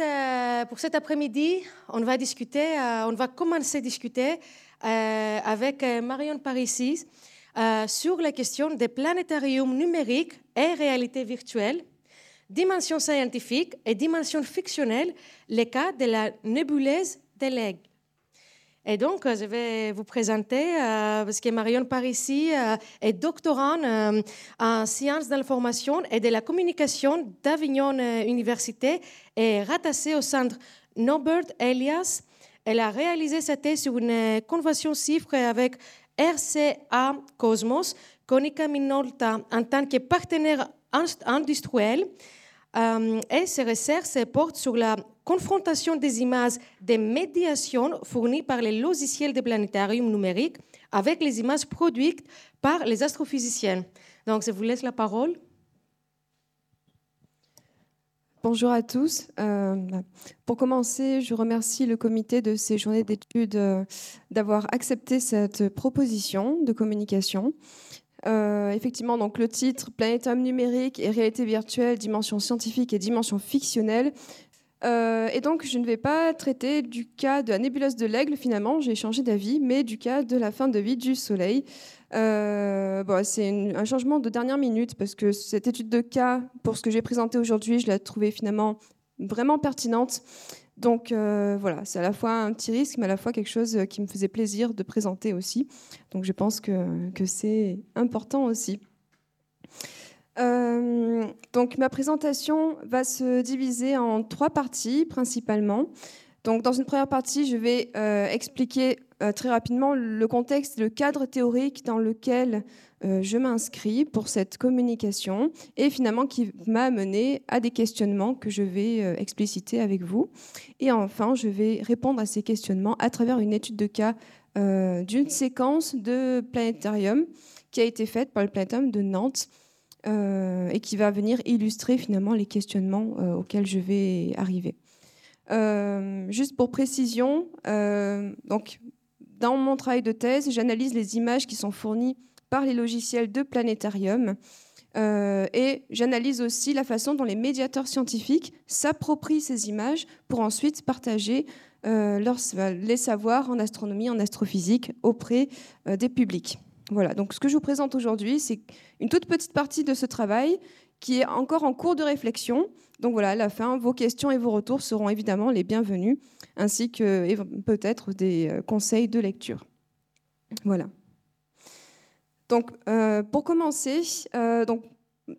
euh, pour cet après-midi, on va discuter, euh, on va commencer à discuter euh, avec Marion Parisi sur la question des planétariums numériques et réalité virtuelle, dimension scientifique et dimension fictionnelle, les cas de la nébuleuse de l'aigle. Et donc, je vais vous présenter, euh, parce que Marion Parisi euh, est doctorante euh, en sciences de l'information et de la communication d'Avignon Université et rattachée au centre Norbert Elias. Elle a réalisé sa thèse sur une convention chiffre avec RCA Cosmos, Konica Minolta, en tant que partenaire industriel. Et ses recherches portent sur la confrontation des images de médiation fournies par les logiciels de planétarium numérique avec les images produites par les astrophysiciens. Donc, je vous laisse la parole. Bonjour à tous. Euh, pour commencer, je remercie le comité de ces journées d'études euh, d'avoir accepté cette proposition de communication. Euh, effectivement, donc le titre Planétarium numérique et réalité virtuelle, dimension scientifique et dimension fictionnelle euh, et donc, je ne vais pas traiter du cas de la nébuleuse de l'aigle, finalement, j'ai changé d'avis, mais du cas de la fin de vie du Soleil. Euh, bon, c'est un changement de dernière minute, parce que cette étude de cas, pour ce que j'ai présenté aujourd'hui, je l'ai trouvée finalement vraiment pertinente. Donc euh, voilà, c'est à la fois un petit risque, mais à la fois quelque chose qui me faisait plaisir de présenter aussi. Donc je pense que, que c'est important aussi. Euh, donc ma présentation va se diviser en trois parties principalement. Dans une première partie, je vais euh, expliquer euh, très rapidement le contexte, le cadre théorique dans lequel je m'inscris pour cette communication et finalement qui m'a amené à des questionnements que je vais expliciter avec vous. Et enfin, je vais répondre à ces questionnements à travers une étude de cas d'une séquence de planétarium qui a été faite par le planétarium de Nantes euh, et qui va venir illustrer finalement les questionnements euh, auxquels je vais arriver. Euh, juste pour précision, donc dans mon travail de thèse, j'analyse les images qui sont fournies par les logiciels de planétarium. et j'analyse aussi la façon dont les médiateurs scientifiques s'approprient ces images pour ensuite partager les savoirs en astronomie, en astrophysique auprès des publics. Voilà, donc ce que je vous présente aujourd'hui, c'est une toute petite partie de ce travail qui est encore en cours de réflexion. Donc voilà, à la fin, vos questions et vos retours seront évidemment les bienvenus, ainsi que peut-être des euh, conseils de lecture. Voilà. Donc, euh, pour commencer, euh, donc,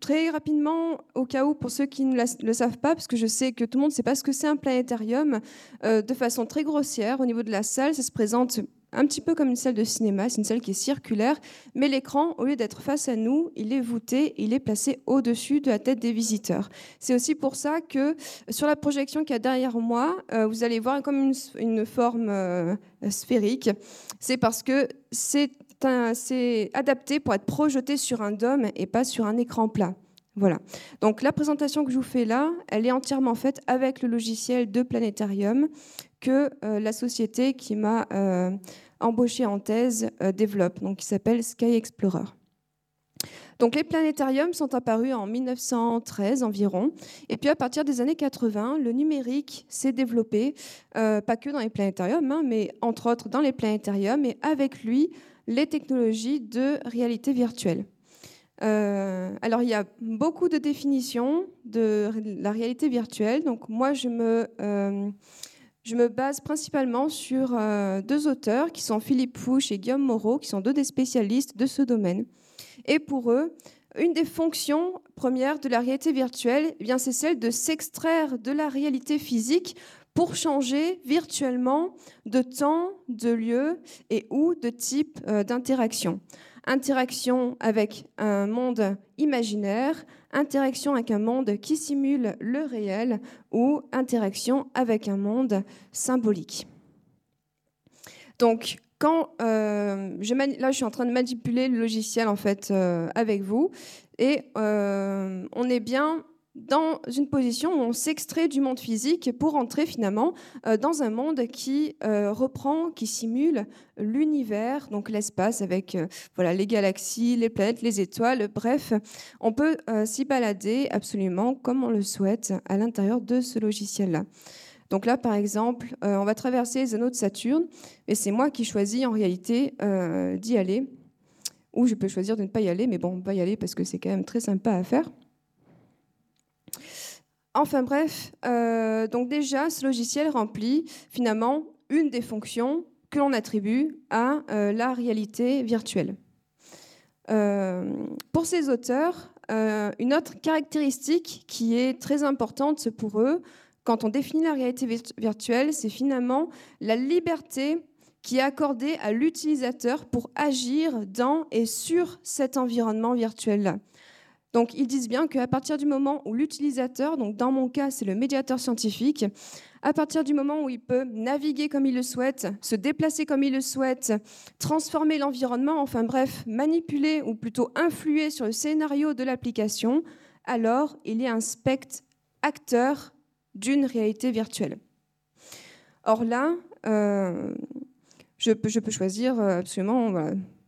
très rapidement, au cas où, pour ceux qui ne le savent pas, parce que je sais que tout le monde ne sait pas ce que c'est un planétarium, de façon très grossière, au niveau de la salle, ça se présente un petit peu comme une salle de cinéma, c'est une salle qui est circulaire, mais l'écran, au lieu d'être face à nous, il est voûté, il est placé au-dessus de la tête des visiteurs. C'est aussi pour ça que sur la projection qu'il y a derrière moi, euh, vous allez voir comme une, forme euh, sphérique. C'est parce que c'est adapté pour être projeté sur un dôme et pas sur un écran plat. Voilà. Donc la présentation que je vous fais là, elle est entièrement faite avec le logiciel de Planétarium que euh, la société qui m'a euh, embauché en thèse euh, développe, donc qui s'appelle Sky Explorer. Donc les planétariums sont apparus en 1913 environ, et puis à partir des années 80, le numérique s'est développé, pas que dans les planétariums, hein, mais entre autres dans les planétariums, et avec lui les technologies de réalité virtuelle. alors il y a beaucoup de définitions de la réalité virtuelle. Donc moi je me je me base principalement sur euh, deux auteurs qui sont Philippe Fouche et Guillaume Moreau, qui sont deux des spécialistes de ce domaine. Et pour eux, une des fonctions premières de la réalité virtuelle, eh bien, c'est celle de s'extraire de la réalité physique pour changer virtuellement de temps, de lieu et ou de type euh, d'interaction interaction avec un monde imaginaire, interaction avec un monde qui simule le réel ou interaction avec un monde symbolique. Donc, quand euh, je là, je suis en train de manipuler le logiciel en fait euh, avec vous, et euh, on est bien dans une position où on s'extrait du monde physique pour entrer finalement euh, dans un monde qui euh, reprend, qui simule l'univers, donc l'espace avec euh, voilà les galaxies, les planètes, les étoiles. Bref, on peut s'y balader absolument comme on le souhaite à l'intérieur de ce logiciel-là. Donc là, par exemple, on va traverser les anneaux de Saturne, et c'est moi qui choisis en réalité d'y aller, ou je peux choisir de ne pas y aller, mais bon, on va y aller parce que c'est quand même très sympa à faire. Enfin bref, euh, donc déjà, ce logiciel remplit finalement une des fonctions que l'on attribue à euh, la réalité virtuelle. Euh, pour ces auteurs, une autre caractéristique qui est très importante pour eux, quand on définit la réalité virtuelle, c'est finalement la liberté qui est accordée à l'utilisateur pour agir dans et sur cet environnement virtuel-là. Donc ils disent bien qu'à partir du moment où l'utilisateur, donc dans mon cas c'est le médiateur scientifique, à partir du moment où il peut naviguer comme il le souhaite, se déplacer comme il le souhaite, transformer l'environnement, enfin bref, manipuler ou plutôt influer sur le scénario de l'application, alors il est un spectre acteur d'une réalité virtuelle. Or là, euh, je, peux, choisir absolument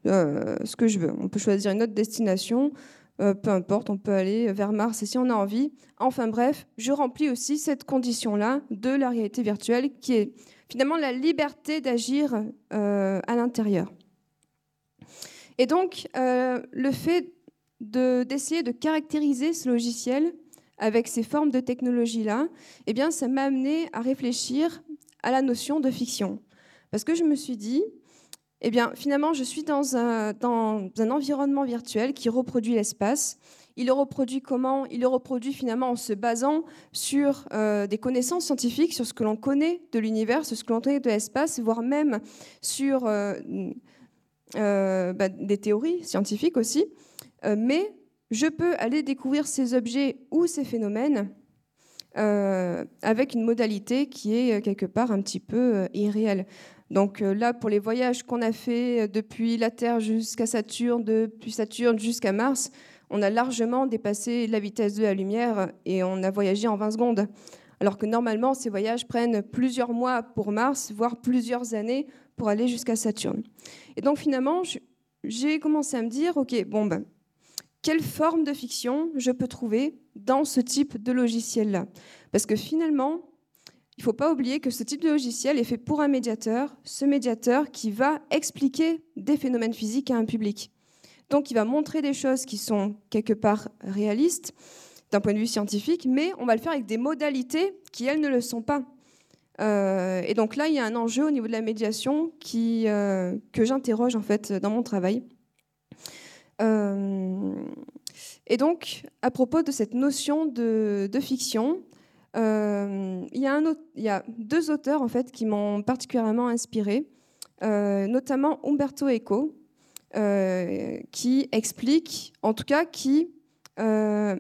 euh, ce que je veux. On peut choisir une autre destination. Euh, peu importe, on peut aller vers Mars si on a envie. Enfin bref, je remplis aussi cette condition-là de la réalité virtuelle qui est finalement la liberté d'agir euh, à l'intérieur. Et donc, euh, le fait d'essayer de, caractériser ce logiciel avec ces formes de technologie-là, eh bien, ça m'a amené à réfléchir à la notion de fiction. Parce que je me suis dit, eh bien, finalement, je suis dans un, environnement virtuel qui reproduit l'espace. Il le reproduit comment? Il le reproduit finalement en se basant sur euh, des connaissances scientifiques, sur ce que l'on connaît de l'univers, sur ce que l'on connaît de l'espace, voire même sur euh, euh, bah, des théories scientifiques aussi. mais je peux aller découvrir ces objets ou ces phénomènes avec une modalité qui est quelque part un petit peu irréelle. Donc euh, là, pour les voyages qu'on a fait euh, depuis la Terre jusqu'à Saturne, depuis Saturne jusqu'à Mars, on a largement dépassé la vitesse de la lumière et on a voyagé en 20 secondes. Alors que normalement, ces voyages prennent plusieurs mois pour Mars, voire plusieurs années pour aller jusqu'à Saturne. Et donc finalement, j'ai commencé à me dire, OK, bon, ben, quelle forme de fiction je peux trouver dans ce type de logiciel-là? Parce que finalement, il ne faut pas oublier que ce type de logiciel est fait pour un médiateur, ce médiateur qui va expliquer des phénomènes physiques à un public. Donc il va montrer des choses qui sont quelque part réalistes d'un point de vue scientifique, mais on va le faire avec des modalités qui, elles, ne le sont pas. Euh, et donc là, il y a un enjeu au niveau de la médiation euh, que j'interroge en fait dans mon travail. Euh, et donc, à propos de cette notion de, fiction, il, y a un autre, il y a deux auteurs en fait qui m'ont particulièrement inspiré, euh, notamment Umberto Eco, euh, qui explique, en tout cas, qui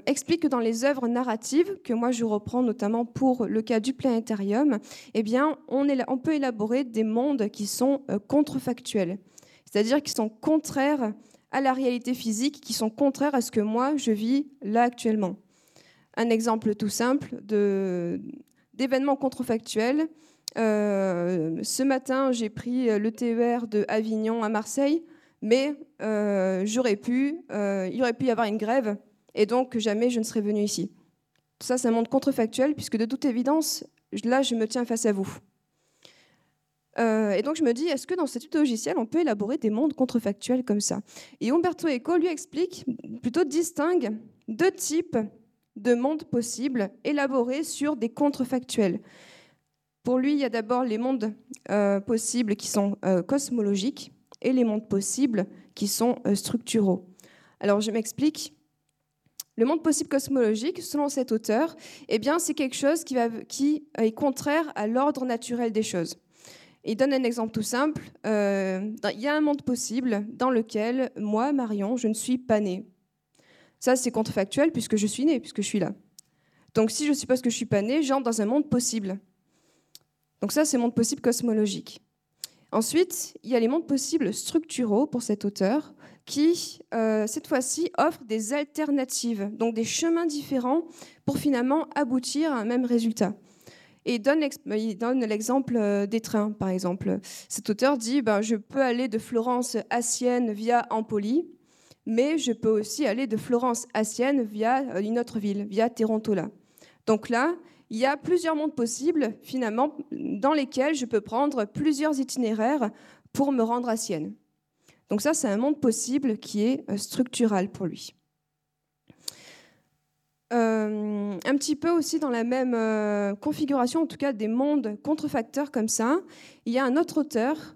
explique que dans les œuvres narratives que moi je reprends notamment pour le cas du planétarium, eh bien, on peut élaborer des mondes qui sont contrefactuels, c'est-à-dire qui sont contraires à la réalité physique, qui sont contraires à ce que moi je vis là actuellement. Un exemple tout simple d'événements contrefactuels. Euh, ce matin, j'ai pris le TER de Avignon à Marseille, mais euh, j'aurais pu, euh, il aurait pu y avoir une grève, et donc jamais je ne serais venu ici. Ça, c'est un monde contrefactuel, puisque de toute évidence, là, je me tiens face à vous. et donc je me dis, est-ce que dans ce type de logiciel, on peut élaborer des mondes contrefactuels comme ça? Et Umberto Eco lui explique, plutôt distingue deux types de mondes possibles élaborés sur des contrefactuels. Pour lui, il y a d'abord les mondes euh, possibles qui sont euh, cosmologiques et les mondes possibles qui sont euh, structuraux. Alors je m'explique. Le monde possible cosmologique, selon cet auteur, eh bien, c'est quelque chose qui, est contraire à l'ordre naturel des choses. Il donne un exemple tout simple. il y a un monde possible dans lequel moi, Marion, je ne suis pas née. Ça, c'est contrefactuel puisque je suis né, puisque je suis là. Donc si je suppose que je suis pas né, j'entre dans un monde possible. Donc ça, c'est monde possible cosmologique. Ensuite, il y a les mondes possibles structuraux pour cet auteur, qui, euh, cette fois-ci, offre des alternatives, donc des chemins différents pour finalement aboutir à un même résultat. Et il donne l'exemple euh, des trains, par exemple. Cet auteur dit ben, Je peux aller de Florence à Sienne via Empoli, mais je peux aussi aller de Florence à Sienne via euh, une autre ville, via Terontola. Donc là, il y a plusieurs mondes possibles, finalement, dans lesquels je peux prendre plusieurs itinéraires pour me rendre à Sienne. Donc ça, c'est un monde possible qui est euh, structural pour lui. Euh, un petit peu aussi dans la même euh, configuration, en tout cas des mondes contrefacteurs comme ça, il y a un autre auteur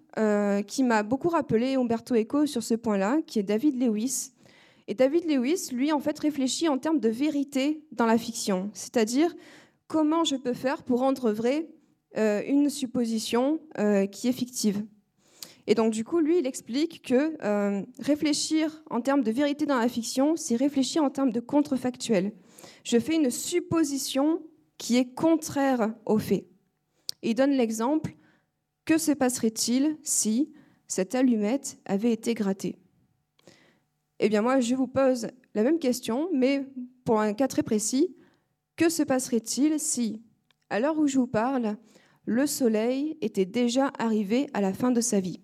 qui m'a beaucoup rappelé Umberto Eco sur ce point-là, qui est David Lewis. Et David Lewis, lui, en fait, réfléchit en termes de vérité dans la fiction, c'est-à-dire comment je peux faire pour rendre vrai une supposition qui est fictive. Et donc, du coup, lui, il explique que euh, réfléchir en termes de vérité dans la fiction, c'est réfléchir en termes de contrefactuel. Je fais une supposition qui est contraire aux faits. Et il donne l'exemple que se passerait-il si cette allumette avait été grattée? Eh bien, moi, je vous pose la même question, mais pour un cas très précis. Que se passerait-il si, à l'heure où je vous parle, le soleil était déjà arrivé à la fin de sa vie?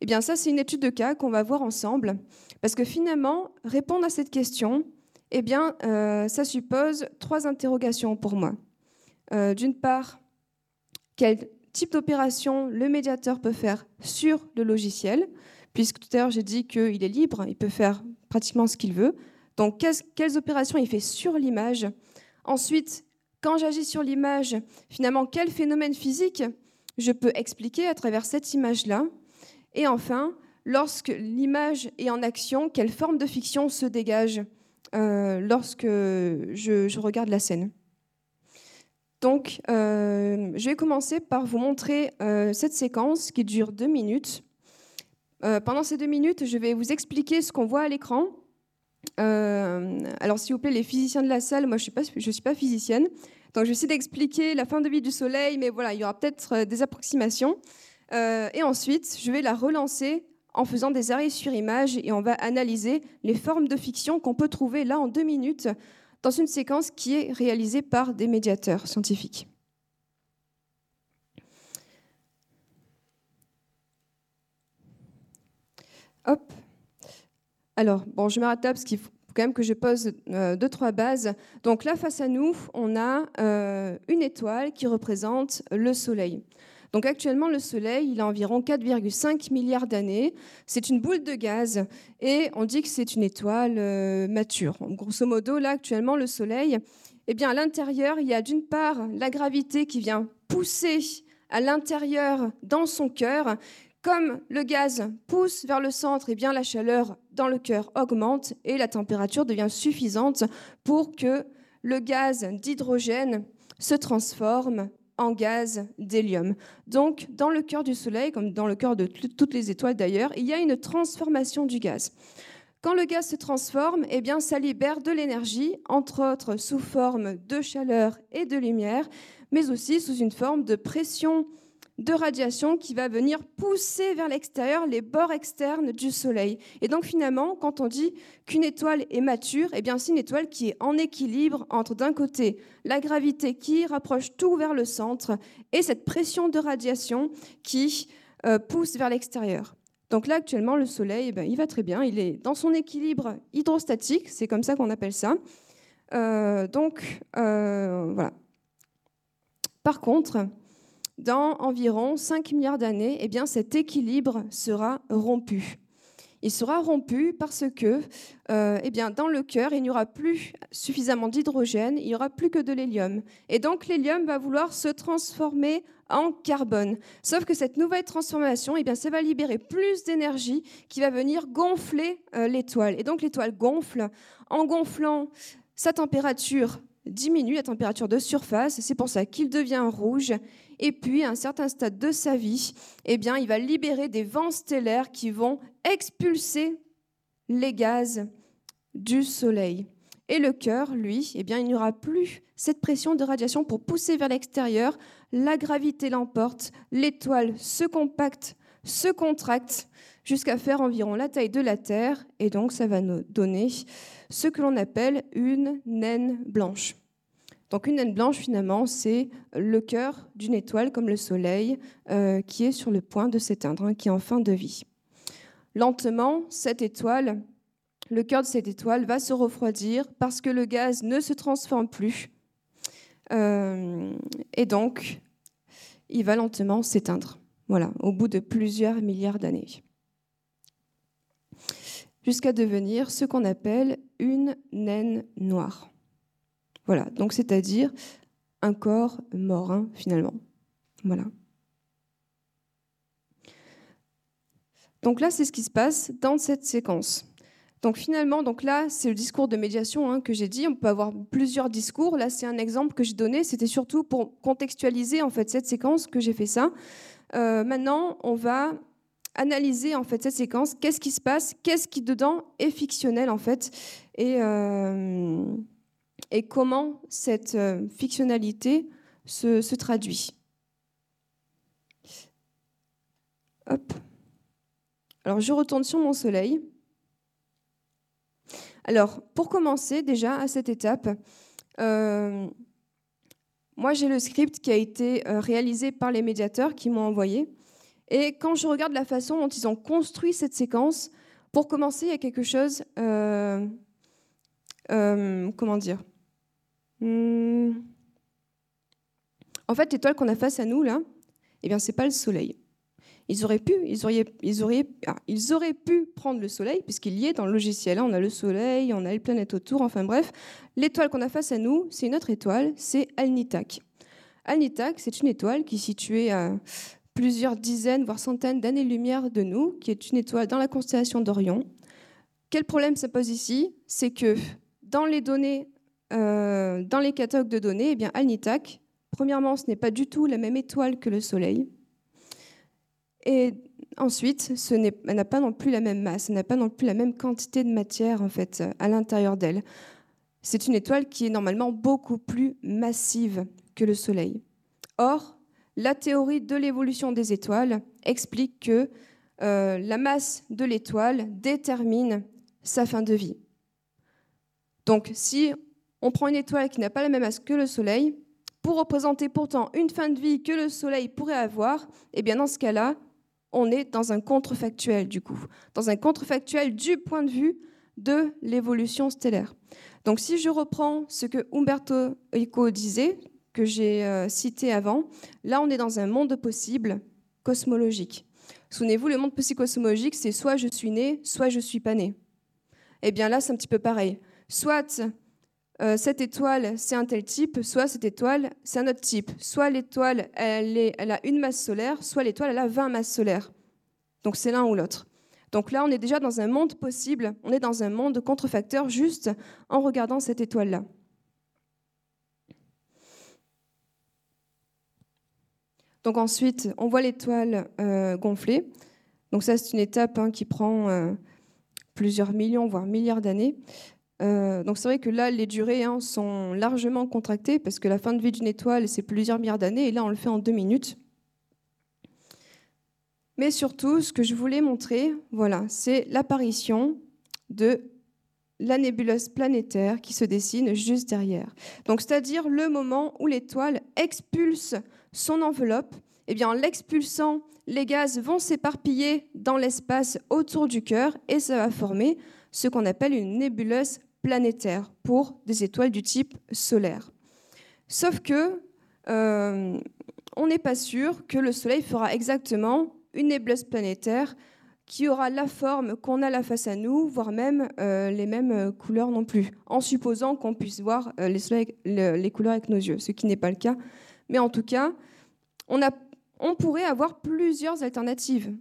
Eh bien, ça, c'est une étude de cas qu'on va voir ensemble, parce que finalement, répondre à cette question, eh bien, euh, ça suppose trois interrogations pour moi. Euh, d'une part, quel type d'opération le médiateur peut faire sur le logiciel, puisque tout à l'heure j'ai dit qu'il est libre, il peut faire pratiquement ce qu'il veut. Donc, quelles opérations il fait sur l'image? Ensuite, quand j'agis sur l'image, finalement, quel phénomène physique je peux expliquer à travers cette image-là? Et enfin, lorsque l'image est en action, quelle forme de fiction se dégage? Euh, lorsque je, regarde la scène Donc, euh, je vais commencer par vous montrer euh, cette séquence qui dure deux minutes. pendant ces deux minutes, je vais vous expliquer ce qu'on voit à l'écran. alors, s'il vous plaît, les physiciens de la salle, moi je ne suis, suis, pas physicienne, donc je vais essayer d'expliquer la fin de vie du Soleil, mais voilà, il y aura peut-être des approximations. Et ensuite, je vais la relancer en faisant des arrêts sur image et on va analyser les formes de fiction qu'on peut trouver là en deux minutes dans une séquence qui est réalisée par des médiateurs scientifiques. Hop. Alors, bon, je m'arrête là parce qu'il faut quand même que je pose euh, deux, trois bases. Donc là, face à nous, on a euh, une étoile qui représente le Soleil. Donc actuellement, le Soleil, il a environ 4,5 milliards d'années. C'est une boule de gaz et on dit que c'est une étoile euh, mature. grosso modo, là, actuellement, le Soleil, eh bien, à l'intérieur, il y a d'une part la gravité qui vient pousser à l'intérieur dans son cœur. Comme le gaz pousse vers le centre, eh bien, la chaleur dans le cœur augmente et la température devient suffisante pour que le gaz d'hydrogène se transforme en gaz d'hélium. Donc, dans le cœur du Soleil, comme dans le cœur de toutes les étoiles d'ailleurs, il y a une transformation du gaz. Quand le gaz se transforme, eh bien, ça libère de l'énergie, entre autres sous forme de chaleur et de lumière, mais aussi sous une forme de pression de radiation qui va venir pousser vers l'extérieur les bords externes du Soleil. Et donc finalement, quand on dit qu'une étoile est mature, eh bien c'est une étoile qui est en équilibre entre d'un côté la gravité qui rapproche tout vers le centre et cette pression de radiation qui euh, pousse vers l'extérieur. Donc là actuellement le Soleil, eh ben, il va très bien, il est dans son équilibre hydrostatique, c'est comme ça qu'on appelle ça. Euh, donc euh, voilà. Par contre, dans environ 5 milliards d'années, eh bien, cet équilibre sera rompu. Il sera rompu parce que euh, eh bien, dans le cœur, il n'y aura plus suffisamment d'hydrogène, il n'y aura plus que de l'hélium. Et donc l'hélium va vouloir se transformer en carbone. Sauf que cette nouvelle transformation, eh bien, ça va libérer plus d'énergie qui va venir gonfler euh, l'étoile. Et donc l'étoile gonfle. En gonflant, sa température diminue, la température de surface. C'est pour ça qu'il devient rouge et puis, à un certain stade de sa vie, eh bien, il va libérer des vents stellaires qui vont expulser les gaz du Soleil. Et le cœur, lui, eh bien, il n'y aura plus cette pression de radiation pour pousser vers l'extérieur. La gravité l'emporte, l'étoile se compacte, se contracte, jusqu'à faire environ la taille de la Terre, et donc ça va nous donner ce que l'on appelle une naine blanche. Donc une naine blanche, finalement, c'est le cœur d'une étoile comme le Soleil euh, qui est sur le point de s'éteindre, hein, qui est en fin de vie. Lentement, cette étoile, le cœur de cette étoile va se refroidir parce que le gaz ne se transforme plus. Euh, et donc, il va lentement s'éteindre. Voilà, au bout de plusieurs milliards d'années. Jusqu'à devenir ce qu'on appelle une naine noire. Voilà, donc c'est-à-dire un corps mort, hein, finalement. Voilà. Donc là, c'est ce qui se passe dans cette séquence. Donc finalement, donc là, c'est le discours de médiation hein, que j'ai dit. On peut avoir plusieurs discours. Là, c'est un exemple que j'ai donné. C'était surtout pour contextualiser en fait cette séquence que j'ai fait ça. Euh, maintenant, on va analyser en fait cette séquence. Qu'est-ce qui se passe? Qu'est-ce qui dedans? Est fictionnel en fait Et euh, comment cette euh, fictionnalité se, traduit? Hop. Alors je retourne sur mon soleil. Alors pour commencer déjà à cette étape, euh, moi j'ai le script qui a été réalisé par les médiateurs qui m'ont envoyé. Et quand je regarde la façon dont ils ont construit cette séquence, pour commencer, il y a quelque chose, comment dire, Hmm. En fait, l'étoile qu'on a face à nous, là, eh bien, pas le Soleil. Ils auraient pu, ils auraient, ils auraient, ah, ils auraient pu prendre le Soleil, puisqu'il y est dans le logiciel. On a le Soleil, on a les planètes autour, enfin bref. L'étoile qu'on a face à nous, c'est une autre étoile, c'est Alnitak. Alnitak, c'est une étoile qui est située à plusieurs dizaines, voire centaines d'années-lumière de nous, qui est une étoile dans la constellation d'Orion. Quel problème ça pose ici? C'est que dans les données euh, dans les catalogues de données, eh bien, Alnitak, premièrement, ce n'est pas du tout la même étoile que le Soleil. Et ensuite, ce elle n'a pas non plus la même masse, elle n'a pas non plus la même quantité de matière en fait à l'intérieur d'elle. C'est une étoile qui est normalement beaucoup plus massive que le Soleil. Or, la théorie de l'évolution des étoiles explique que euh, la masse de l'étoile détermine sa fin de vie. Donc, si on prend une étoile qui n'a pas la même masse que le Soleil pour représenter pourtant une fin de vie que le Soleil pourrait avoir, eh bien dans ce cas-là, on est dans un contrefactuel du coup, dans un contrefactuel du point de vue de l'évolution stellaire. Donc si je reprends ce que Umberto Eco disait, que j'ai euh, cité avant, là on est dans un monde possible cosmologique. Souvenez-vous, le monde possible cosmologique, c'est soit je suis né, soit je suis pas né. Eh bien là, c'est un petit peu pareil. Soit euh, cette étoile, c'est un tel type, soit cette étoile, c'est un autre type. Soit l'étoile, elle, elle, a une masse solaire, soit l'étoile, elle a 20 masses solaires. Donc c'est l'un ou l'autre. Donc là, on est déjà dans un monde possible, on est dans un monde de contrefacteurs juste en regardant cette étoile-là. Donc ensuite, on voit l'étoile euh, gonfler. Donc ça, c'est une étape hein, qui prend euh, plusieurs millions, voire milliards d'années. Euh, donc c'est vrai que là, les durées hein, sont largement contractées parce que la fin de vie d'une étoile, c'est plusieurs milliards d'années, et là, on le fait en deux minutes. Mais surtout, ce que je voulais montrer, voilà, c'est l'apparition de la nébuleuse planétaire qui se dessine juste derrière. Donc, c'est-à-dire le moment où l'étoile expulse son enveloppe. Eh bien, en l'expulsant, les gaz vont s'éparpiller dans l'espace autour du cœur et ça va former ce qu'on appelle une nébuleuse planétaire pour des étoiles du type solaire. Sauf que euh, on n'est pas sûr que le Soleil fera exactement une nébuleuse planétaire qui aura la forme qu'on a là face à nous, voire même euh, les mêmes euh, couleurs non plus, en supposant qu'on puisse voir les, couleurs avec nos yeux, ce qui n'est pas le cas. Mais en tout cas, on, a, on pourrait avoir plusieurs alternatives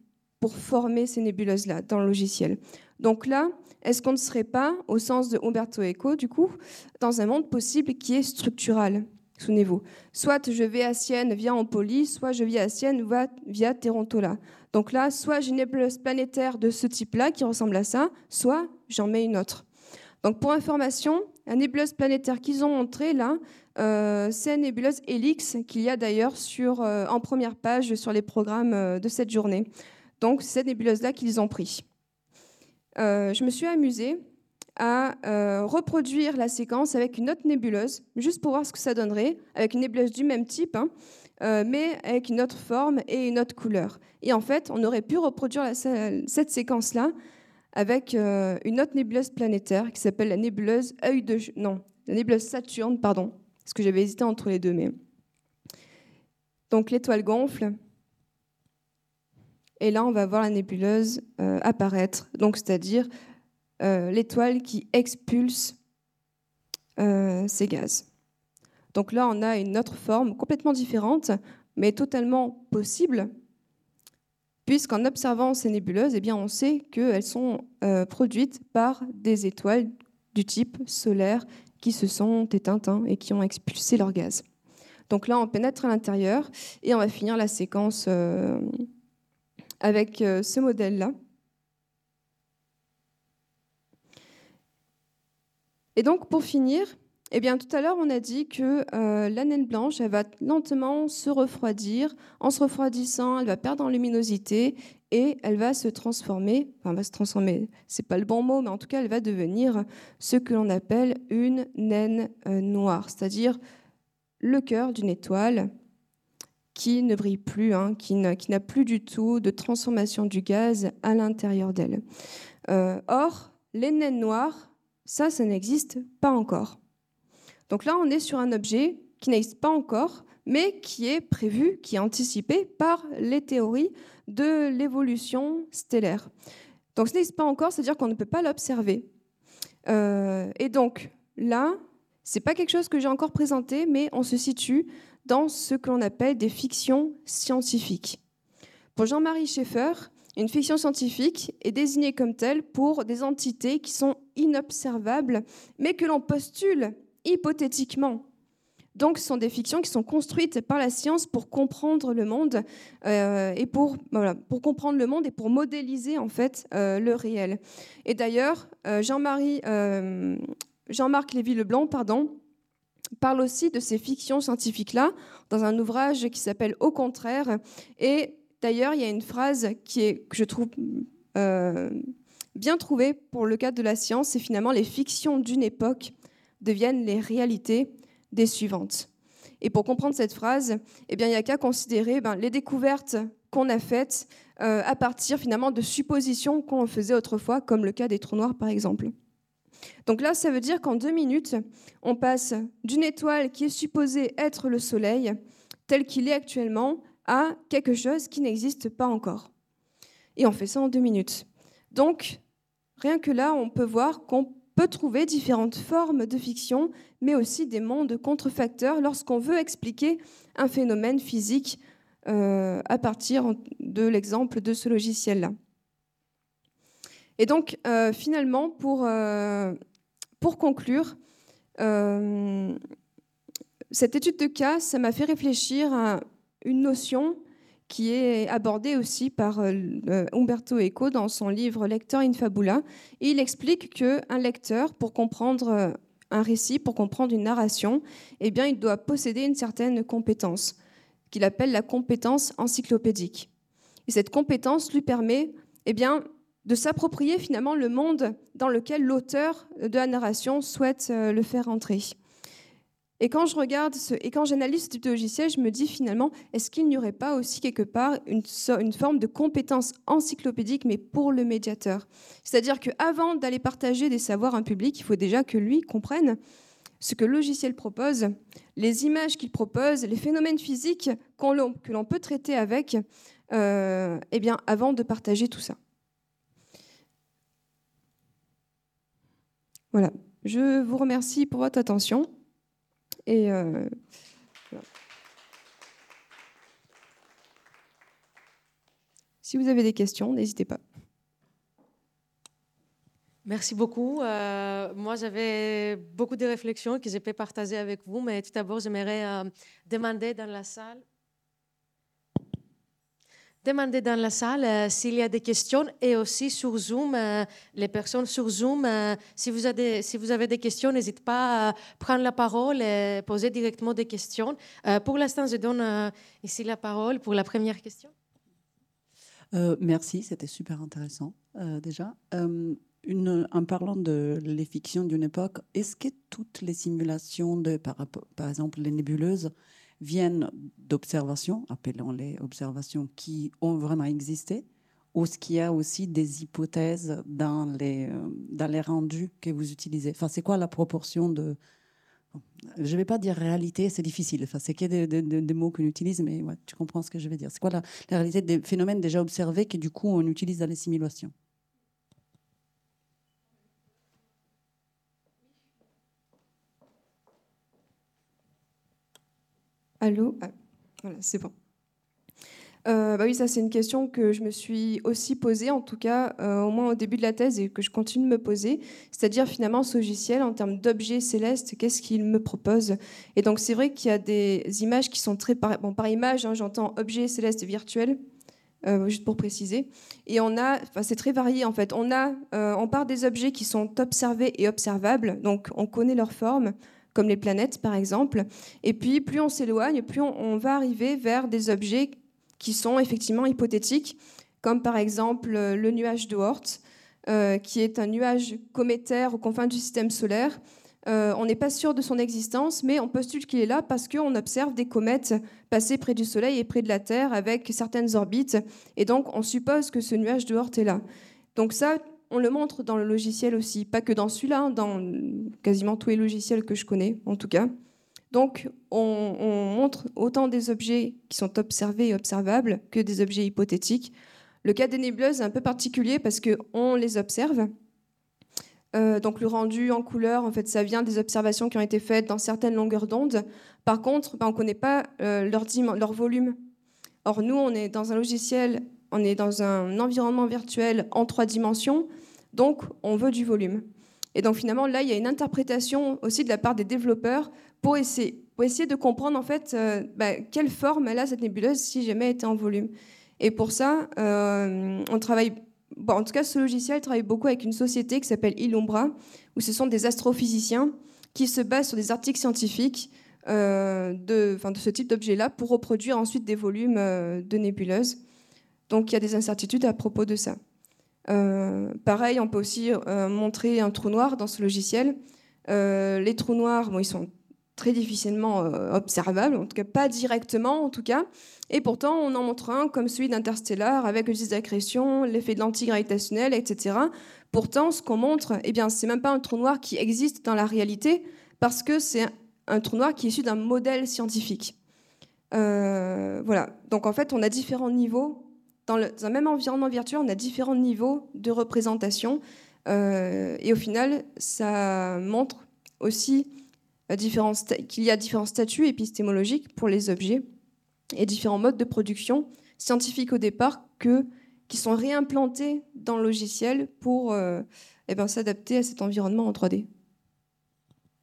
pour former ces nébuleuses-là dans le logiciel. Donc là, est-ce qu'on ne serait pas, au sens de Umberto Eco, du coup, dans un monde possible qui est structural Souvenez-vous. Soit je vais à Sienne via Empoli, soit je viens à Sienne via Terontola. Donc là, soit j'ai une nébuleuse planétaire de ce type-là qui ressemble à ça, soit j'en mets une autre. Donc pour information, la nébuleuse planétaire qu'ils ont montrée là, euh, c'est la nébuleuse Helix qu'il y a d'ailleurs sur, euh, en première page sur les programmes euh, de cette journée. Donc, c'est cette nébuleuse-là qu'ils ont pris. je me suis amusée à reproduire la séquence avec une autre nébuleuse, juste pour voir ce que ça donnerait, avec une nébuleuse du même type, hein, mais avec une autre forme et une autre couleur. Et en fait, on aurait pu reproduire cette séquence-là avec une autre nébuleuse planétaire qui s'appelle la nébuleuse œil de non, la nébuleuse Saturne, pardon, parce que j'avais hésité entre les deux, mais donc l'étoile gonfle. Et là, on va voir la nébuleuse euh, apparaître, donc c'est-à-dire euh, l'étoile qui expulse euh, ces gaz. Donc là, on a une autre forme complètement différente, mais totalement possible, puisqu'en observant ces nébuleuses, eh bien, on sait qu'elles sont produites par des étoiles du type solaire qui se sont éteintes hein, et qui ont expulsé leur gaz. Donc là, on pénètre à l'intérieur et on va finir la séquence euh, avec euh, ce modèle-là. Et donc, pour finir, eh bien, tout à l'heure, on a dit que euh, la naine blanche, elle va lentement se refroidir. En se refroidissant, elle va perdre en luminosité et elle va se transformer. Enfin, va se transformer. C'est pas le bon mot, mais en tout cas, elle va devenir ce que l'on appelle une naine noire, c'est-à-dire le cœur d'une étoile qui ne brille plus, hein, qui n'a plus du tout de transformation du gaz à l'intérieur d'elle. Euh, or, les naines noires, ça, ça n'existe pas encore. Donc là, on est sur un objet qui n'existe pas encore, mais qui est prévu, qui est anticipé par les théories de l'évolution stellaire. Donc ce n'existe pas encore, c'est-à-dire qu'on ne peut pas l'observer. Euh, et donc là, c'est pas quelque chose que j'ai encore présenté, mais on se situe dans ce que l'on appelle des fictions scientifiques. Pour Jean-Marie Schaeffer, une fiction scientifique est désignée comme telle pour des entités qui sont inobservables, mais que l'on postule hypothétiquement. Donc, ce sont des fictions qui sont construites par la science pour comprendre le monde euh, et pour, pour comprendre le monde et pour modéliser en fait euh, le réel. Et d'ailleurs, euh, Jean-Marie Jean-Marc Lévy-Leblanc pardon, parle aussi de ces fictions scientifiques-là dans un ouvrage qui s'appelle Au contraire. Et d'ailleurs, il y a une phrase qui est, que je trouve bien trouvée pour le cadre de la science, c'est finalement les fictions d'une époque deviennent les réalités des suivantes. Et pour comprendre cette phrase, eh bien, il n'y a qu'à considérer ben, les découvertes qu'on a faites euh, à partir finalement de suppositions qu'on faisait autrefois, comme le cas des trous noirs par exemple. Donc là, ça veut dire qu'en deux minutes, on passe d'une étoile qui est supposée être le Soleil, tel qu'il est actuellement, à quelque chose qui n'existe pas encore. Et on fait ça en deux minutes. Donc, rien que là, on peut voir qu'on trouver différentes formes de fiction, mais aussi des mondes contrefacteurs lorsqu'on veut expliquer un phénomène physique euh, à partir de l'exemple de ce logiciel-là. Et donc, euh, finalement, pour, euh, pour conclure, cette étude de cas, ça m'a fait réfléchir à une notion qui est abordée aussi par Umberto Eco dans son livre Lecteur in Fabula. Il explique qu'un lecteur, pour comprendre un récit, pour comprendre une narration, eh il doit posséder une certaine compétence, qu'il appelle la compétence encyclopédique. Et cette compétence lui permet eh de s'approprier finalement le monde dans lequel l'auteur de la narration souhaite euh, le faire entrer. Et quand je regarde et quand j'analyse ce type de logiciel, je me dis finalement, est-ce qu'il n'y aurait pas aussi quelque part une, une forme de compétence encyclopédique, mais pour le médiateur? C'est-à-dire qu'avant d'aller partager des savoirs à un public, il faut déjà que lui comprenne ce que le logiciel propose, les images qu'il propose, les phénomènes physiques que l'on peut traiter avec, euh, eh bien, avant de partager tout ça. Voilà. Je vous remercie pour votre attention. Et euh, si vous avez des questions, n'hésitez pas. Merci beaucoup. Euh, moi, j'avais beaucoup de réflexions que je peux partager avec vous, mais tout d'abord, j'aimerais euh, demander dans la salle Demandez dans la salle euh, s'il y a des questions et aussi sur Zoom, euh, les personnes sur Zoom, euh, si, vous avez, des questions, n'hésitez pas à prendre la parole et poser directement des questions. pour l'instant, je donne ici la parole pour la première question. merci, c'était super intéressant déjà. en parlant de les fictions d'une époque, est-ce que toutes les simulations, de, par exemple les nébuleuses, viennent d'observations, appelons-les observations, qui ont vraiment existé ou est-ce qu'il y a aussi des hypothèses dans les, euh, dans les rendus que vous utilisez Enfin, c'est quoi la proportion de... Je ne vais pas dire réalité, c'est difficile. Enfin, c'est que des, des, mots qu'on utilise, mais tu comprends ce que je veux dire. C'est quoi la, la, réalité des phénomènes déjà observés que du coup on utilise dans les simulations? Allô ah, Voilà, c'est bon. Euh, bah oui, ça c'est une question que je me suis aussi posée, en tout cas euh, au moins au début de la thèse et que je continue de me poser. C'est-à-dire finalement ce logiciel en termes d'objets célestes, qu'est-ce qu'il me propose? Et donc c'est vrai qu'il y a des images qui sont très par, bon par image, hein, j'entends objets célestes virtuels. Euh, juste pour préciser. Et on a, enfin, c'est très varié en fait. On a, on part des objets qui sont observés et observables, donc on connaît leur forme, comme les planètes par exemple. Et puis plus on s'éloigne, plus on, va arriver vers des objets qui sont effectivement hypothétiques, comme par exemple euh, le nuage de Oort, euh, qui est un nuage cométaire aux confins du système solaire. Euh, on n'est pas sûr de son existence, mais on postule qu'il est là parce qu'on observe des comètes passer près du Soleil et près de la Terre avec certaines orbites, et donc on suppose que ce nuage de Oort est là. Donc ça, on le montre dans le logiciel aussi, pas que dans celui-là, dans quasiment tous les logiciels que je connais en tout cas. Donc on, montre autant des objets qui sont observés et observables que des objets hypothétiques. Le cas des nébuleuses est un peu particulier parce qu'on les observe. Euh, donc le rendu en couleur, en fait, ça vient des observations qui ont été faites dans certaines longueurs d'onde. Par contre, ben, on ne connaît pas euh, leur, leur volume. Or, nous, on est dans un logiciel, on est dans un environnement virtuel en trois dimensions. Donc, on veut du volume. Et donc, finalement, là, il y a une interprétation aussi de la part des développeurs pour essayer, de comprendre, en fait, euh, bah, quelle forme elle a, cette nébuleuse, si jamais elle était en volume. Et pour ça, euh, on travaille, en tout cas, ce logiciel travaille beaucoup avec une société qui s'appelle Ilumbra, où ce sont des astrophysiciens qui se basent sur des articles scientifiques euh, de, de ce type d'objet-là pour reproduire ensuite des volumes de nébuleuses. Donc il y a des incertitudes à propos de ça. Euh, pareil, on peut aussi euh, montrer un trou noir dans ce logiciel. Euh, les trous noirs, bon, ils sont très difficilement observables, en tout cas pas directement en tout cas. Et pourtant, on en montre un comme celui d'Interstellar avec le d'accrétion, l'effet de l'antigravitationnel, etc. Pourtant, ce qu'on montre, eh bien, c'est même pas un trou noir qui existe dans la réalité parce que c'est un, trou noir qui est issu d'un modèle scientifique. voilà. Donc en fait, on a différents niveaux dans, un même environnement virtuel, on a différents niveaux de représentation. Euh, et au final, ça montre aussi euh, qu'il y a différents statuts épistémologiques pour les objets et différents modes de production scientifiques au départ qui sont réimplantés dans le logiciel pour euh, eh ben, s'adapter à cet environnement en 3D.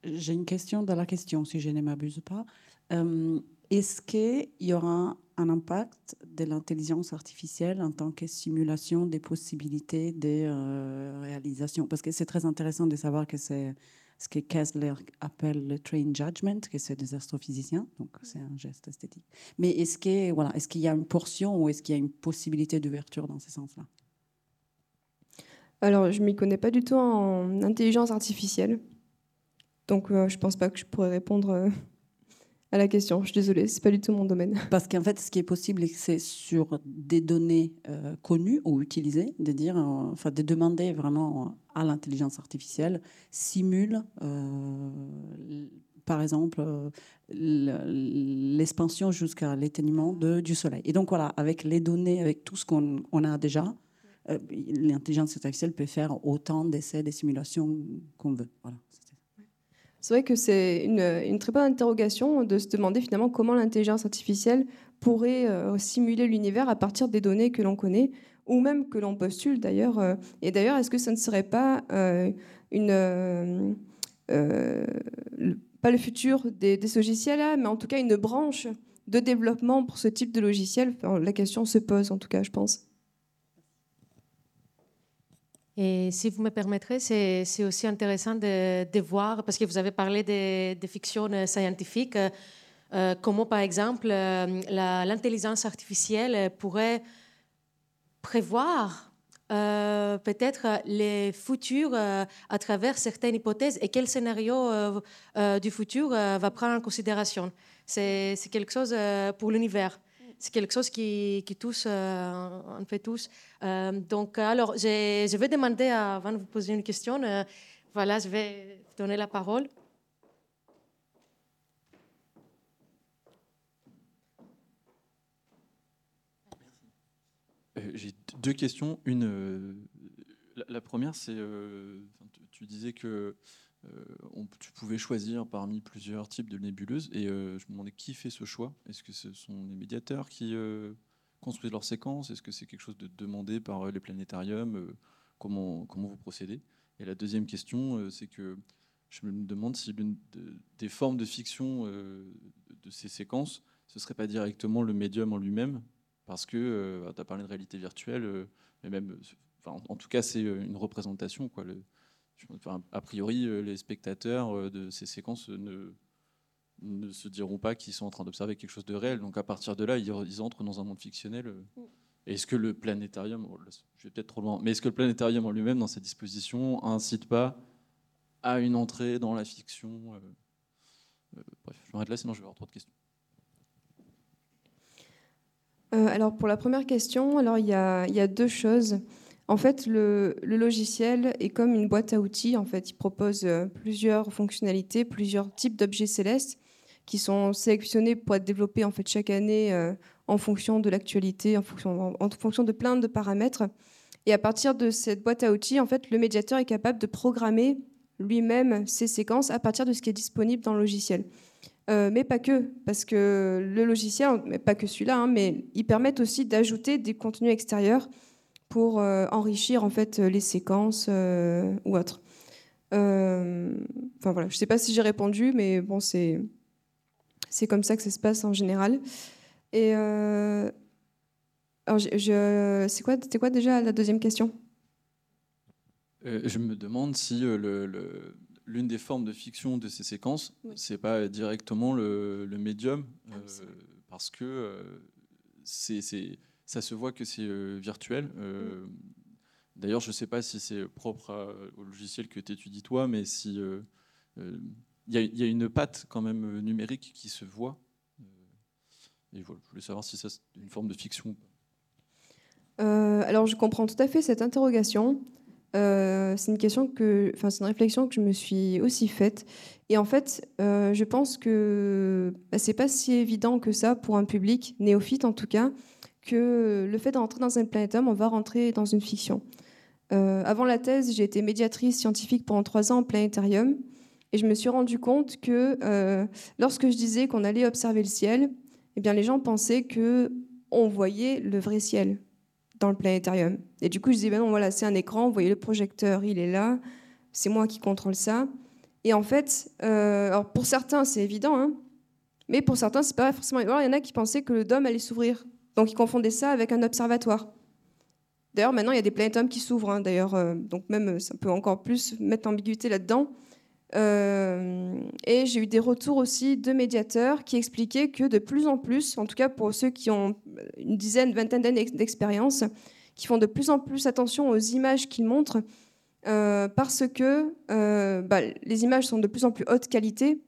J'ai une question dans la question, si je ne m'abuse pas. Est-ce qu'il y aura un impact de l'intelligence artificielle en tant que simulation des possibilités de euh, réalisation Parce que c'est très intéressant de savoir que c'est ce que Kessler appelle le train judgment, que c'est des astrophysiciens, donc c'est un geste esthétique. Mais est-ce qu'il voilà, est qu'il y a une portion ou est-ce qu'il y a une possibilité d'ouverture dans ce sens-là? Alors, je ne m'y connais pas du tout en intelligence artificielle, donc euh, je ne pense pas que je pourrais répondre. À la question. Je suis désolée, c'est pas du tout mon domaine. Parce qu'en fait, ce qui est possible, c'est sur des données euh, connues ou utilisées, de dire, euh, enfin, de demander vraiment à l'intelligence artificielle simule, euh, par exemple, l'expansion jusqu'à l'éteignement du Soleil. Et donc voilà, avec les données, avec tout ce qu'on a déjà, l'intelligence artificielle peut faire autant d'essais, des simulations qu'on veut. Voilà. C'est vrai que c'est une, très bonne interrogation de se demander finalement comment l'intelligence artificielle pourrait euh, simuler l'univers à partir des données que l'on connaît ou même que l'on postule d'ailleurs. Euh. et d'ailleurs, est-ce que ça ne serait pas euh, pas le futur des, des logiciels-là, mais en tout cas une branche de développement pour ce type de logiciel? La question se pose en tout cas, je pense. Et si vous me permettrez, c'est aussi intéressant de, voir, parce que vous avez parlé de, de fiction scientifique, euh, comment par exemple euh, l'intelligence artificielle pourrait prévoir peut-être les futurs à travers certaines hypothèses et quel scénario du futur va prendre en considération. C'est quelque chose pour l'univers c'est quelque chose qui, qui touche, fait tous. donc, alors, je, vais demander, avant de vous poser une question, voilà, je vais donner la parole. Euh, j'ai deux questions. Une, euh, la, première, c'est, euh, tu disais que tu pouvais choisir parmi plusieurs types de nébuleuses, et je me demandais qui fait ce choix. Est-ce que ce sont les médiateurs qui construisent leurs séquences? Est-ce que c'est quelque chose de demandé par les planétariums? Comment, comment vous procédez? Et la deuxième question, c'est que je me demande si des formes de fiction de ces séquences, ce serait pas directement le médium en lui-même, parce que euh, tu as parlé de réalité virtuelle, euh, mais même, en, tout cas, c'est euh, une représentation. Quoi. A priori, les spectateurs de ces séquences ne, ne se diront pas qu'ils sont en train d'observer quelque chose de réel. Donc à partir de là, ils, entrent dans un monde fictionnel. Est-ce que le planétarium, oh, je vais peut-être trop loin, mais est-ce que le planétarium en lui-même, dans ses dispositions, incite pas à une entrée dans la fiction Bref, je m'arrête là, sinon je vais avoir trop de questions. Euh, alors pour la première question, alors il y a, deux choses. En fait, le, logiciel est comme une boîte à outils. En fait, il propose euh, plusieurs fonctionnalités, plusieurs types d'objets célestes qui sont sélectionnés pour être développés en fait chaque année euh, en fonction de l'actualité, en fonction, de plein de paramètres. Et à partir de cette boîte à outils, en fait, le médiateur est capable de programmer lui-même ses séquences à partir de ce qui est disponible dans le logiciel. Euh, mais pas que, parce que le logiciel, mais pas que celui-là, hein, mais ils permettent aussi d'ajouter des contenus extérieurs pour euh, enrichir en fait les séquences euh, ou autres. Enfin voilà, je ne sais pas si j'ai répondu, mais bon, c'est c'est comme ça que ça se passe en général. Et c'est quoi, c'était quoi déjà la deuxième question? Je me demande si le l'une des formes de fiction de ces séquences, c'est pas directement le, médium, ah euh, parce que euh, c'est, ça se voit que c'est euh, virtuel. D'ailleurs, je ne sais pas si c'est propre au logiciel que tu étudies toi, mais si il y, a une patte quand même numérique qui se voit. et voilà, je voulais savoir si ça c'est une forme de fiction. alors, je comprends tout à fait cette interrogation. Euh, c'est une question que, enfin, c'est une réflexion que je me suis aussi faite. Et en fait, euh, je pense que bah, c'est pas si évident que ça pour un public néophyte, en tout cas, que le fait d'entrer dans un planétarium, on va rentrer dans une fiction. Euh, avant la thèse, j'ai été médiatrice scientifique pendant trois ans en planétarium, et je me suis rendu compte que lorsque je disais qu'on allait observer le ciel, eh bien, les gens pensaient que on voyait le vrai ciel dans le planétarium. Et du coup, je disais, ben non, voilà, c'est un écran, vous voyez le projecteur, il est là, c'est moi qui contrôle ça. Et en fait, euh, alors pour certains, c'est évident, hein, mais pour certains, c'est pas forcément évident. Il y en a qui pensaient que le dôme allait s'ouvrir. Donc, ils confondaient ça avec un observatoire. D'ailleurs, maintenant, il y a des planétums qui s'ouvrent. Hein, d'ailleurs, euh, donc même, ça peut encore plus mettre l'ambiguïté là-dedans. Euh, et j'ai eu des retours aussi de médiateurs qui expliquaient que de plus en plus, en tout cas pour ceux qui ont une dizaine, vingtaine d'années d'expérience, qui font de plus en plus attention aux images qu'ils montrent, euh, parce que euh, bah, les images sont de plus en plus haute qualité,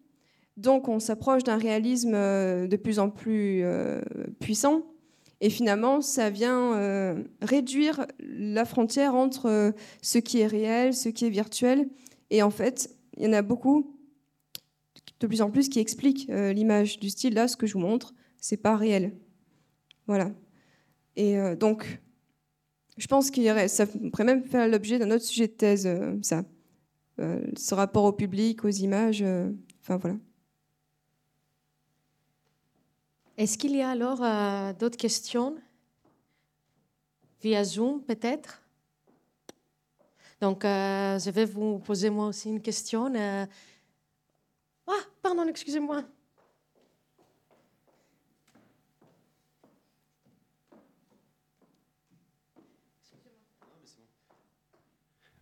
donc on s'approche d'un réalisme de plus en plus puissant, et finalement ça vient réduire la frontière entre ce qui est réel, ce qui est virtuel, et en fait il y en a beaucoup, de plus en plus, qui expliquent euh, l'image du style. Là, ce que je vous montre, c'est pas réel. Voilà. Et euh, donc, je pense aurait, ça pourrait même faire l'objet d'un autre sujet de thèse, euh, ça. ce rapport au public, aux images, enfin voilà. Est-ce qu'il y a alors d'autres questions? Via Zoom, peut-être? Donc, euh, je vais vous poser moi aussi une question. Euh, ah, pardon, excusez-moi.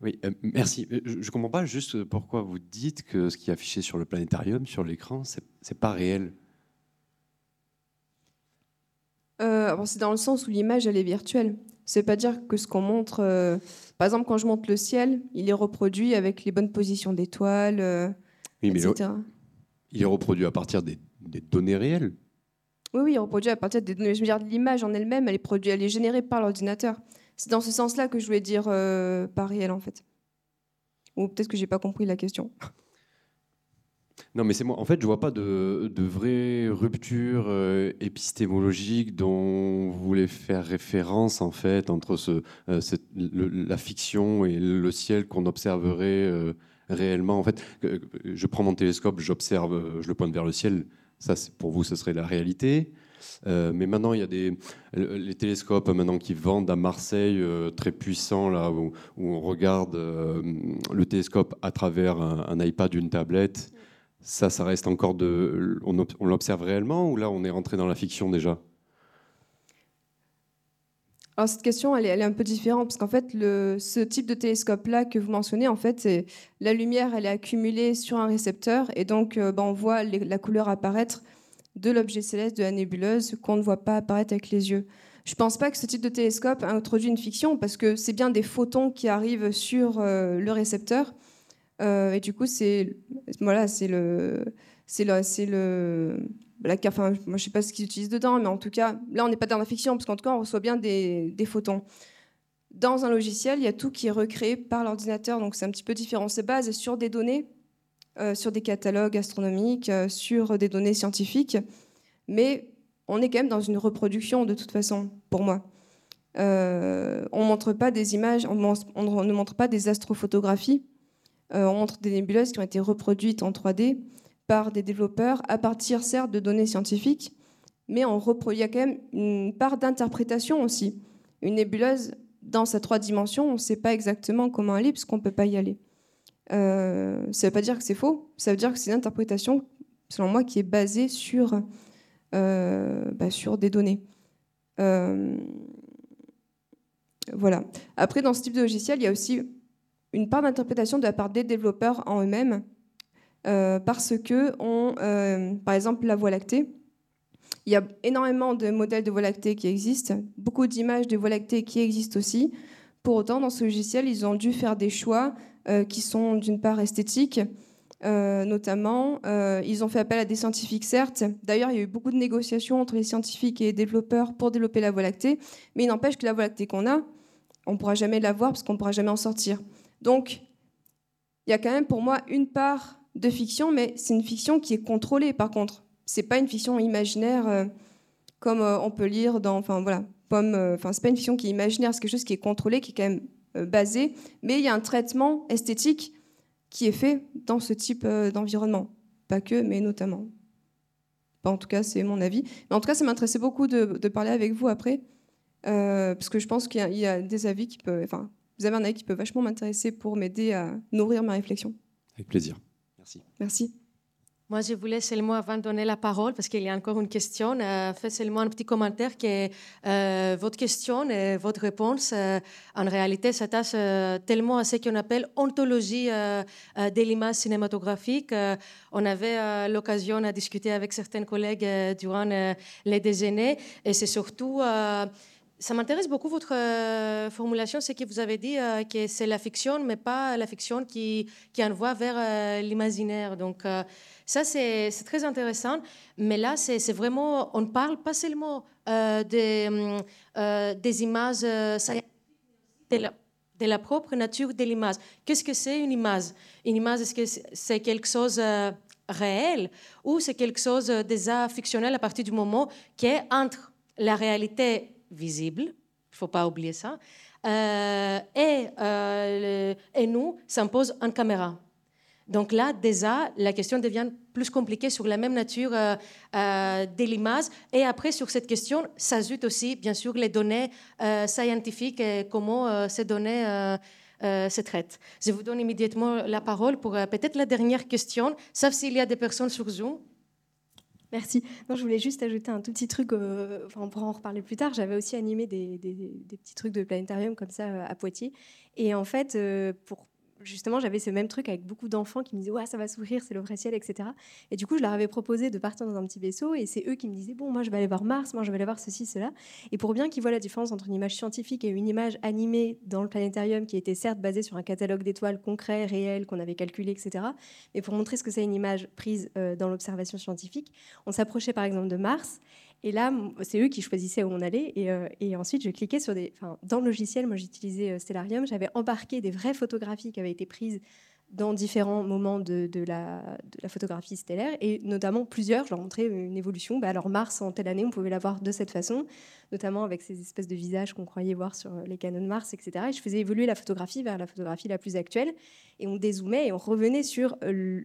Oui, euh, merci. Je ne comprends pas juste pourquoi vous dites que ce qui est affiché sur le planétarium, sur l'écran, ce n'est pas réel. C'est dans le sens où l'image, elle est virtuelle. Veut pas dire que ce qu'on montre, euh, par exemple, quand je montre le ciel, il est reproduit avec les bonnes positions d'étoiles, euh, Oui, mais etc. il est reproduit à partir des, des données réelles. Oui, oui, il est reproduit à partir des données. Je veux dire, l'image en elle-même, elle est produite, elle est générée par l'ordinateur. C'est dans ce sens-là que je voulais dire euh, pas réel, en fait. Ou peut-être que j'ai pas compris la question. Non, mais c'est moi. En fait, je vois pas de, vraie rupture euh, épistémologique dont vous voulez faire référence en fait entre euh, la fiction et le ciel qu'on observerait euh, réellement. En fait, je prends mon télescope, j'observe, je le pointe vers le ciel. Ça, pour vous, ce serait la réalité. Mais maintenant, il y a les télescopes maintenant qui vendent à Marseille très puissants là où, on regarde le télescope à travers un iPad, une tablette. Ça, ça reste encore de. On, ob- on l'observe réellement ou là, on est rentré dans la fiction déjà? Cette question, elle est, un peu différente parce qu'en fait, ce type de télescope-là que vous mentionnez, en fait, la lumière, elle est accumulée sur un récepteur et donc euh, ben, on voit la couleur apparaître de l'objet céleste, de la nébuleuse, qu'on ne voit pas apparaître avec les yeux. Je ne pense pas que ce type de télescope introduit une fiction parce que c'est bien des photons qui arrivent sur euh, le récepteur Euh, et du coup, c'est voilà, c'est le, c'est le, c'est le la, enfin, moi, je sais pas ce qu'ils utilisent dedans, mais en tout cas, là, on n'est pas dans la fiction, parce qu'en tout cas, on reçoit bien des, des photons. Dans un logiciel, il y a tout qui est recréé par l'ordinateur, donc c'est un petit peu différent. C'est basé sur des données, euh, sur des catalogues astronomiques, euh, sur des données scientifiques, mais on est quand même dans une reproduction de toute façon, pour moi. On montre pas des images, on, ne montre pas des astrophotographies, on montre des nébuleuses qui ont été reproduites en 3D par des développeurs à partir certes de données scientifiques, mais il y a quand même une part d'interprétation aussi. Une nébuleuse, dans sa trois dimensions, on ne sait pas exactement comment elle est, puisqu'on ne peut pas y aller. Euh, ça ne veut pas dire que c'est faux, ça veut dire que c'est une interprétation, selon moi, qui est basée sur, euh, bah, des données. Euh, voilà. Après, dans ce type de logiciel, il y a aussi une part d'interprétation de la part des développeurs en eux-mêmes, euh, parce que, euh, par exemple, la Voie lactée, il y a énormément de modèles de Voie lactée qui existent, beaucoup d'images de Voie lactée qui existent aussi. Pour autant, dans ce logiciel, ils ont dû faire des choix euh, qui sont d'une part esthétiques, notamment. Ils ont fait appel à des scientifiques, certes. D'ailleurs, il y a eu beaucoup de négociations entre les scientifiques et les développeurs pour développer la Voie lactée, mais il n'empêche que la Voie lactée qu'on a, on ne pourra jamais la voir parce qu'on ne pourra jamais en sortir. Donc, il y a quand même pour moi une part de fiction, mais c'est une fiction qui est contrôlée par contre. C'est pas une fiction imaginaire euh, comme euh, on peut lire dans. Enfin voilà, Pomme. euh, Enfin, c'est pas une fiction qui est imaginaire, c'est quelque chose qui est contrôlé, qui est quand même basé, mais il y a un traitement esthétique qui est fait dans ce type d'environnement. Pas que, mais notamment. En tout cas, c'est mon avis. Mais en tout cas, ça m'intéressait beaucoup de, parler avec vous après, parce que je pense qu'il y, y a des avis qui peuvent. Enfin, vous avez un avis qui peut vachement m'intéresser pour m'aider à nourrir ma réflexion. Avec plaisir. Merci. Merci. Moi, je voulais seulement, avant de donner la parole, parce qu'il y a encore une question, euh, faire seulement un petit commentaire que euh, votre question et votre réponse, euh, en réalité, s'attache euh, tellement à ce qu'on appelle ontologie euh, euh, de l'image cinématographique. Euh, on avait euh, l'occasion de discuter avec certains collègues euh, durant euh, les déjeuners, et c'est surtout... ça m'intéresse beaucoup votre euh, formulation, c'est que vous avez dit euh, que c'est la fiction, mais pas la fiction qui, envoie vers euh, l'imaginaire. Donc, ça, c'est très intéressant. Mais là, c'est vraiment, on ne parle pas seulement des, images de la, propre nature de l'image. Qu'est-ce que c'est une image? Une image, est-ce que c'est- quelque chose réel ou c'est quelque chose déjà fictionnel à partir du moment est entre la réalité visible, il ne faut pas oublier ça, euh, et, euh, et nous, ça pose en caméra. Donc là, déjà, la question devient plus compliquée sur la même nature euh, euh, de l'image. Et après, sur cette question, s'ajoutent aussi, bien sûr, les données scientifiques et comment ces données se traitent. Je vous donne immédiatement la parole pour peut-être la dernière question, sauf s'il y a des personnes sur Zoom. Merci. Non, je voulais juste ajouter un tout petit truc, euh, enfin, on pourra en reparler plus tard. J'avais aussi animé des, des- petits trucs de planétarium comme ça euh, à Poitiers. Et en fait, euh, pour, justement, j'avais ce même truc avec beaucoup d'enfants qui me disaient, ouais, ça va s'ouvrir, c'est le vrai ciel, etc. Et du coup, je leur avais proposé de partir dans un petit vaisseau, et c'est eux qui me disaient, bon, moi, je vais aller voir Mars, moi, je vais aller voir ceci, cela. Et pour bien qu'ils voient la différence entre une image scientifique et une image animée dans le planétarium, qui était certes basée sur un catalogue d'étoiles concret, réel, qu'on avait calculé, etc. Mais pour montrer ce que c'est une image prise euh, dans l'observation scientifique, on s'approchait par exemple de Mars. Et là, c'est eux qui choisissaient où on allait. Et, euh, et ensuite, je cliquais sur des. Enfin, dans le logiciel, moi, j'utilisais euh, Stellarium. J'avais embarqué des vraies photographies qui avaient été prises dans différents moments de, la, de, la, photographie stellaire, et notamment plusieurs, je leur montrais une évolution. Bah alors Mars, en telle année, on pouvait la voir de cette façon, notamment avec ces espèces de visages qu'on croyait voir sur les canons de Mars, etc. Et je faisais évoluer la photographie vers la photographie la plus actuelle, et on dézoomait et on revenait sur euh,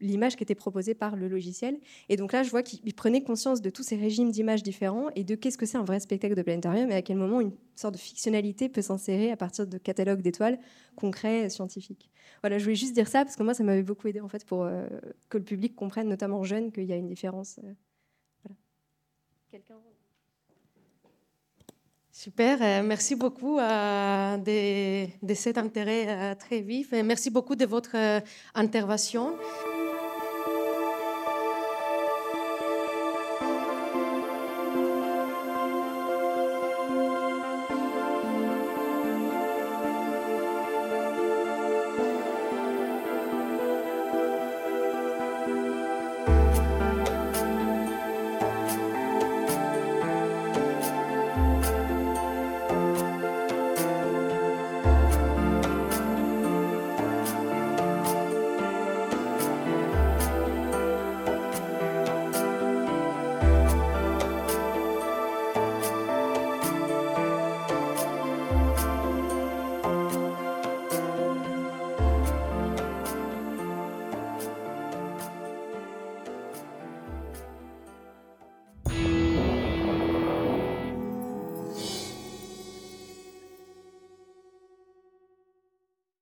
l'image qui était proposée par le logiciel. Et donc là, je vois qu'ils prenaient conscience de tous ces régimes d'images différents et de qu'est-ce que c'est un vrai spectacle de planétarium et à quel moment une sorte de fictionnalité peut s'insérer à partir de catalogues d'étoiles concrets, scientifiques. Voilà, je voulais juste dire ça parce que moi, ça m'avait beaucoup aidé en fait pour euh, que le public comprenne, notamment jeune, qu'il y a une différence. Euh. Quelqu'un Super, euh, merci beaucoup euh, de, cet intérêt euh, très vif et merci beaucoup de votre intervention.